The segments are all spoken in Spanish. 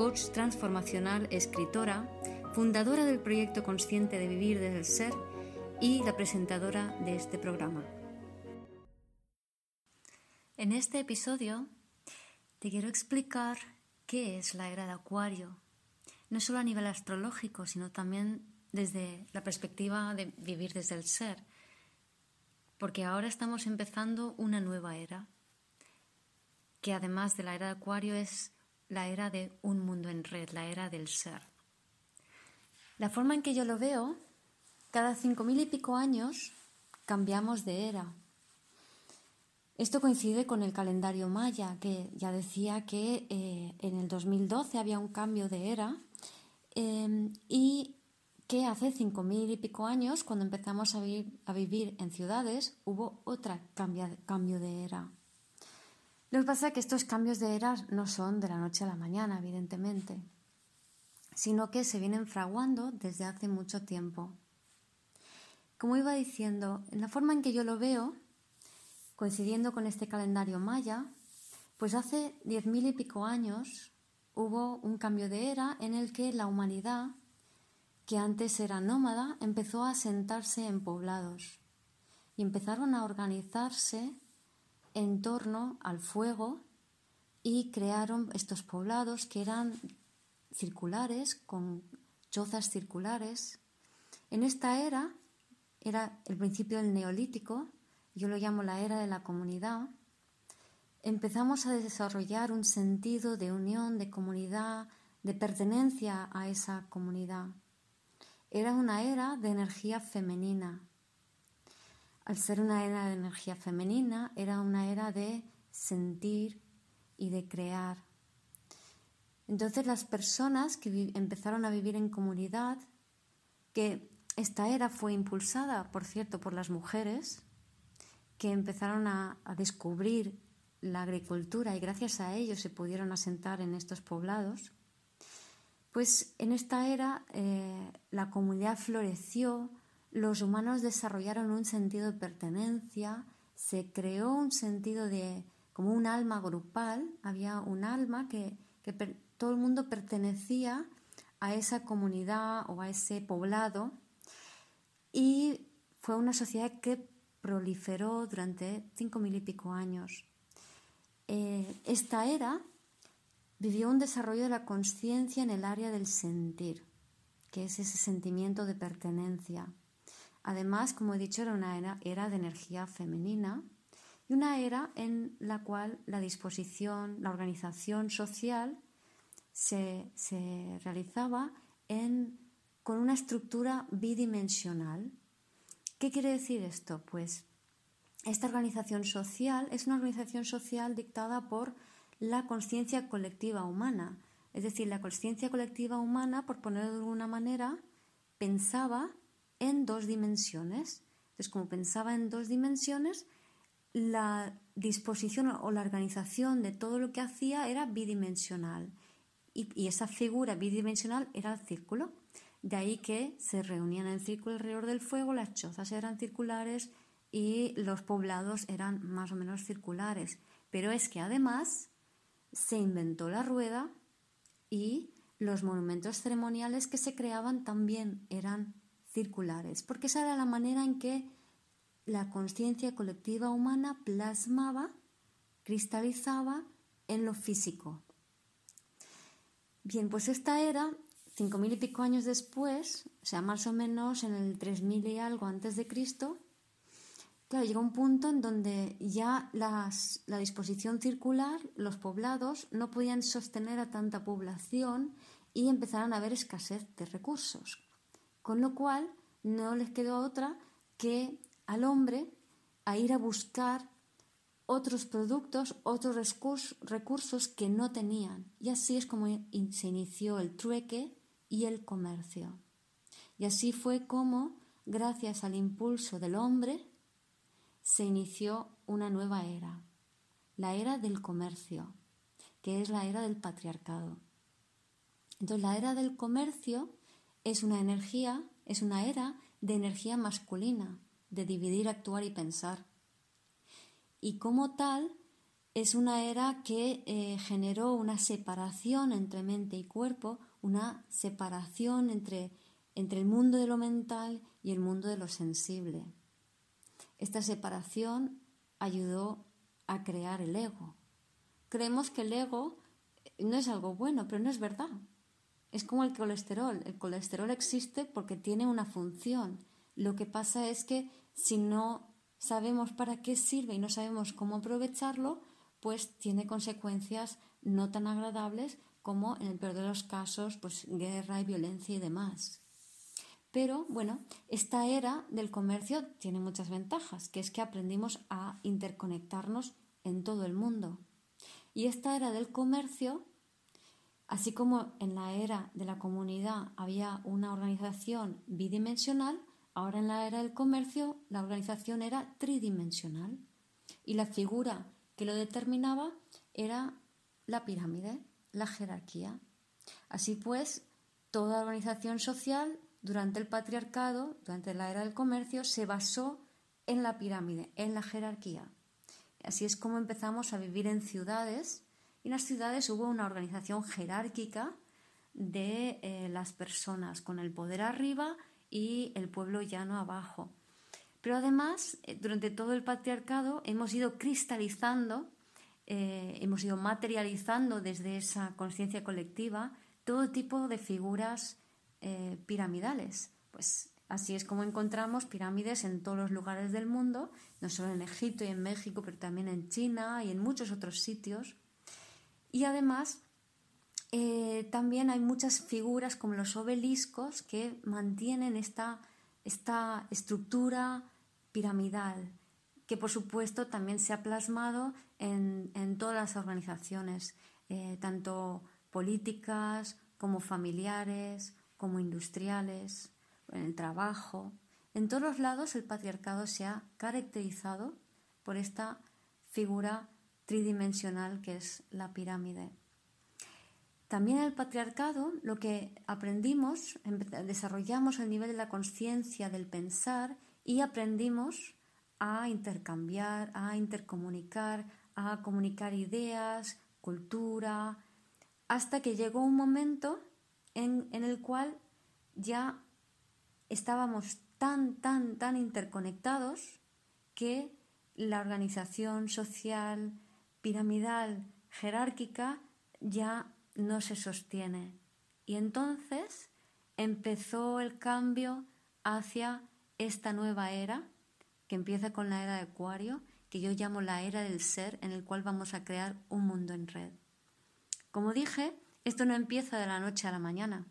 coach transformacional, escritora, fundadora del proyecto Consciente de Vivir desde el Ser y la presentadora de este programa. En este episodio te quiero explicar qué es la era de Acuario, no solo a nivel astrológico, sino también desde la perspectiva de vivir desde el ser, porque ahora estamos empezando una nueva era, que además de la era de Acuario es la era de un mundo en red, la era del ser. La forma en que yo lo veo, cada cinco mil y pico años cambiamos de era. Esto coincide con el calendario maya, que ya decía que eh, en el 2012 había un cambio de era em, y que hace cinco mil y pico años, cuando empezamos a, a vivir en ciudades, hubo otra cambio de era. Lo que pasa es que estos cambios de eras no son de la noche a la mañana, evidentemente, sino que se vienen fraguando desde hace mucho tiempo. Como iba diciendo, en la forma en que yo lo veo, coincidiendo con este calendario maya, pues hace diez mil y pico años hubo un cambio de era en el que la humanidad, que antes era nómada, empezó a sentarse en poblados y empezaron a organizarse en torno al fuego y crearon estos poblados que eran circulares, con chozas circulares. En esta era, era el principio del neolítico, yo lo llamo la era de la comunidad, empezamos a desarrollar un sentido de unión, de comunidad, de pertenencia a esa comunidad. Era una era de energía femenina, al ser una era de energía femenina, era una era de sentir y de crear. Entonces las personas que empezaron a vivir en comunidad, que esta era fue impulsada, por cierto, por las mujeres, que empezaron a, descubrir la agricultura y gracias a ello se pudieron asentar en estos poblados, pues en esta era eh, la comunidad floreció, los humanos desarrollaron un sentido de pertenencia, se creó un sentido de como un alma grupal, había un alma que, todo el mundo pertenecía a esa comunidad o a ese poblado y fue una sociedad que proliferó durante cinco mil y pico años. Eh, esta era vivió un desarrollo de la conciencia en el área del sentir, que es ese sentimiento de pertenencia. Además, como he dicho, era una era, de energía femenina y una era en la cual la disposición, la organización social se, realizaba con una estructura bidimensional. ¿Qué quiere decir esto? Pues esta organización social es una organización social dictada por la conciencia colectiva humana. Es decir, la conciencia colectiva humana, por ponerlo de alguna manera, pensaba en dos dimensiones. Entonces, como pensaba en dos dimensiones, la disposición o la organización de todo lo que hacía era bidimensional. Y, esa figura bidimensional era el círculo. De ahí que se reunían en círculo alrededor del fuego, las chozas eran circulares y los poblados eran más o menos circulares. Pero es que además se inventó la rueda y los monumentos ceremoniales que se creaban también eran circulares, porque esa era la manera en que la conciencia colectiva humana plasmaba, cristalizaba en lo físico. Bien, pues esta era, cinco mil y pico años después, o sea, más o menos en el tres mil y algo antes de Cristo, claro, llegó un punto en donde ya las, la disposición circular, los poblados, no podían sostener a tanta población y empezaron a haber escasez de recursos. Con lo cual no les quedó otra que al hombre a ir a buscar otros productos, otros recursos que no tenían. Y así es como se inició el trueque y el comercio. Y así fue como, gracias al impulso del hombre, se inició una nueva era, la era del comercio, que es la era del patriarcado. Entonces la era del comercio es una energía, es una era de energía masculina, de dividir, actuar y pensar y como tal es una era que eh, generó una separación entre mente y cuerpo, una separación entre, entre el mundo de lo mental y el mundo de lo sensible. Esta separación ayudó a crear el ego. Creemos que el ego no es algo bueno, pero no es verdad. Es como el colesterol. El colesterol existe porque tiene una función. Lo que pasa es que si no sabemos para qué sirve y no sabemos cómo aprovecharlo, pues tiene consecuencias no tan agradables como en el peor de los casos, pues guerra y violencia y demás. Pero bueno, esta era del comercio tiene muchas ventajas, que es que aprendimos a interconectarnos en todo el mundo. Y esta era del comercio, así como en la era de la comunidad había una organización bidimensional, Ahora en la era del comercio la organización era tridimensional y la figura que lo determinaba era la pirámide, la jerarquía. Así pues, toda organización social durante el patriarcado, durante la era del comercio, se basó en la pirámide, en la jerarquía. Así es como empezamos a vivir en ciudades y en las ciudades hubo una organización jerárquica de eh, las personas, con el poder arriba y el pueblo llano abajo. Pero además, eh, durante todo el patriarcado hemos ido cristalizando, eh, hemos ido materializando desde esa conciencia colectiva todo tipo de figuras piramidales. Pues así es como encontramos pirámides en todos los lugares del mundo, no solo en Egipto y en México, pero también en China y en muchos otros sitios. Y además eh, también hay muchas figuras como los obeliscos que mantienen esta, esta estructura piramidal, que por supuesto también se ha plasmado en, en todas las organizaciones, eh, tanto políticas como familiares, como industriales, en el trabajo. En todos los lados el patriarcado se ha caracterizado por esta figura tridimensional que es la pirámide. También en el patriarcado lo que aprendimos, desarrollamos el nivel de la conciencia del pensar y aprendimos a intercambiar, a intercomunicar, a comunicar ideas, cultura, hasta que llegó un momento en, en el cual ya estábamos tan, tan, tan interconectados que la organización social, piramidal, jerárquica, ya no se sostiene. Y entonces empezó el cambio hacia esta nueva era, que empieza con la era de Acuario, que yo llamo la era del ser, en el cual vamos a crear un mundo en red. Como dije, esto no empieza de la noche a la mañana,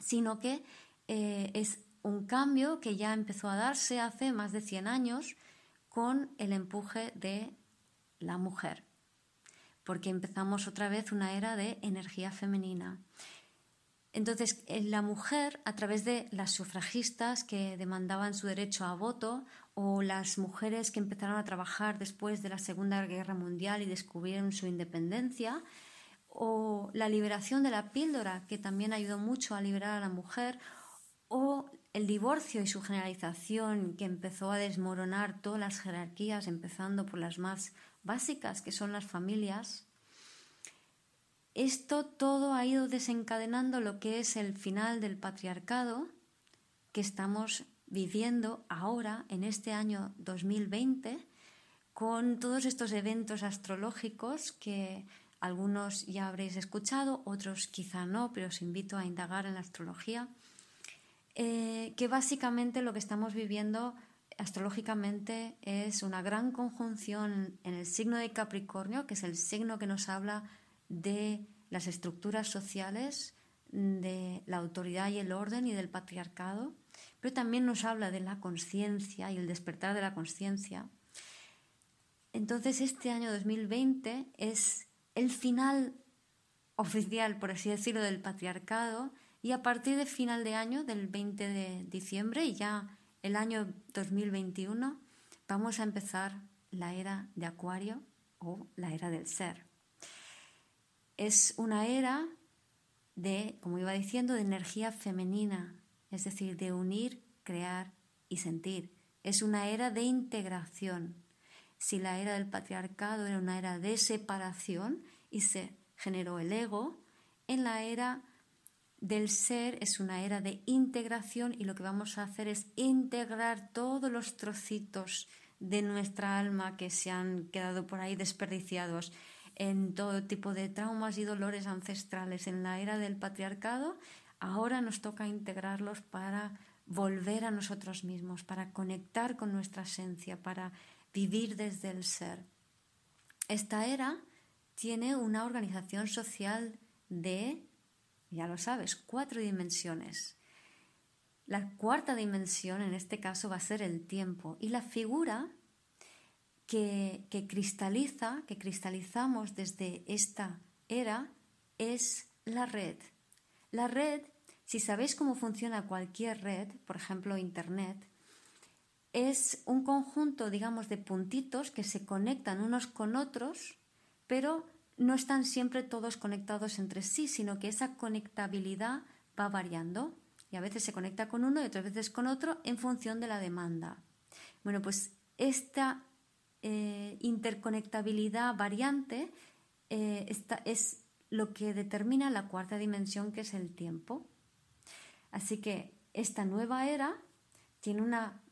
sino que eh, es un cambio que ya empezó a darse hace más de 100 años con el empuje de la mujer porque empezamos otra vez una era de energía femenina. Entonces, eh, la mujer, a través de las sufragistas que demandaban su derecho a voto, o las mujeres que empezaron a trabajar después de la Segunda Guerra Mundial y descubrieron su independencia, o la liberación de la píldora, que también ayudó mucho a liberar a la mujer, o el divorcio y su generalización, que empezó a desmoronar todas las jerarquías, empezando por las más básicas que son las familias, esto todo ha ido desencadenando lo que es el final del patriarcado que estamos viviendo ahora, en este año 2020, con todos estos eventos astrológicos que algunos ya habréis escuchado, otros quizá no, pero os invito a indagar en la astrología, eh, que básicamente lo que estamos viviendo astrológicamente es una gran conjunción en el signo de Capricornio, que es el signo que nos habla de las estructuras sociales, de la autoridad y el orden y del patriarcado, pero también nos habla de la conciencia y el despertar de la conciencia. Entonces este año 2020 es el final oficial, por así decirlo, del patriarcado y a partir de final de año, del 20 de diciembre y ya el año 2021, vamos a empezar la era de Acuario o la era del ser. Es una era de, como iba diciendo, de energía femenina, es decir, de unir, crear y sentir. Es una era de integración. Si la era del patriarcado era una era de separación y se generó el ego, en la era del ser es una era de integración y lo que vamos a hacer es integrar todos los trocitos de nuestra alma que se han quedado por ahí desperdiciados en todo tipo de traumas y dolores ancestrales en la era del patriarcado, ahora nos toca integrarlos para volver a nosotros mismos, para conectar con nuestra esencia, para vivir desde el ser. Esta era tiene una organización social de, ya lo sabes, cuatro dimensiones. La cuarta dimensión en este caso va a ser el tiempo y la figura que, cristaliza, que cristalizamos desde esta era, es la red. La red, si sabéis cómo funciona cualquier red, por ejemplo Internet, es un conjunto, digamos, de puntitos que se conectan unos con otros, pero no están siempre todos conectados entre sí, sino que esa conectabilidad va variando y a veces se conecta con uno y otras veces con otro en función de la demanda. Bueno, pues esta eh, interconectabilidad variante eh, es lo que determina la cuarta dimensión que es el tiempo. Así que esta nueva era tiene una,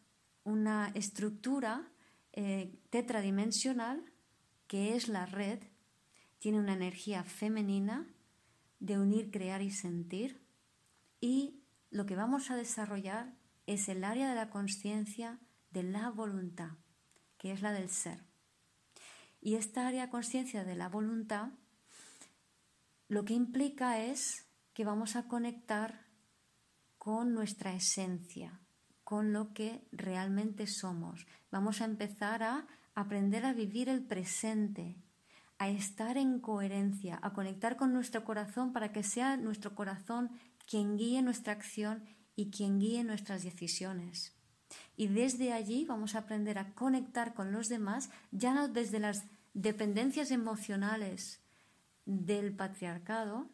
una estructura eh, tetradimensional que es la red, tiene una energía femenina de unir, crear y sentir y lo que vamos a desarrollar es el área de la conciencia de la voluntad que es la del ser. Y esta área conciencia de la voluntad lo que implica es que vamos a conectar con nuestra esencia, con lo que realmente somos. Vamos a empezar a aprender a vivir el presente, a estar en coherencia, a conectar con nuestro corazón para que sea nuestro corazón quien guíe nuestra acción y quien guíe nuestras decisiones. Y desde allí vamos a aprender a conectar con los demás, ya no desde las dependencias emocionales del patriarcado,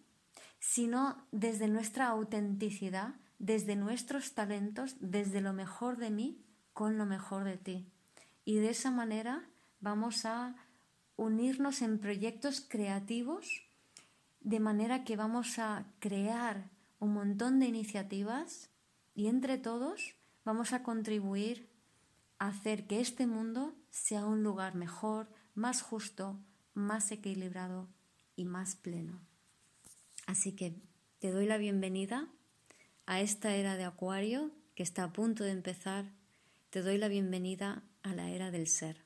sino desde nuestra autenticidad, desde nuestros talentos, desde lo mejor de mí con lo mejor de ti. Y de esa manera vamos a unirnos en proyectos creativos, de manera que vamos a crear un montón de iniciativas y entre todos vamos a contribuir a hacer que este mundo sea un lugar mejor, más justo, más equilibrado y más pleno. Así que te doy la bienvenida a esta era de Acuario que está a punto de empezar. Te doy la bienvenida a la era del ser.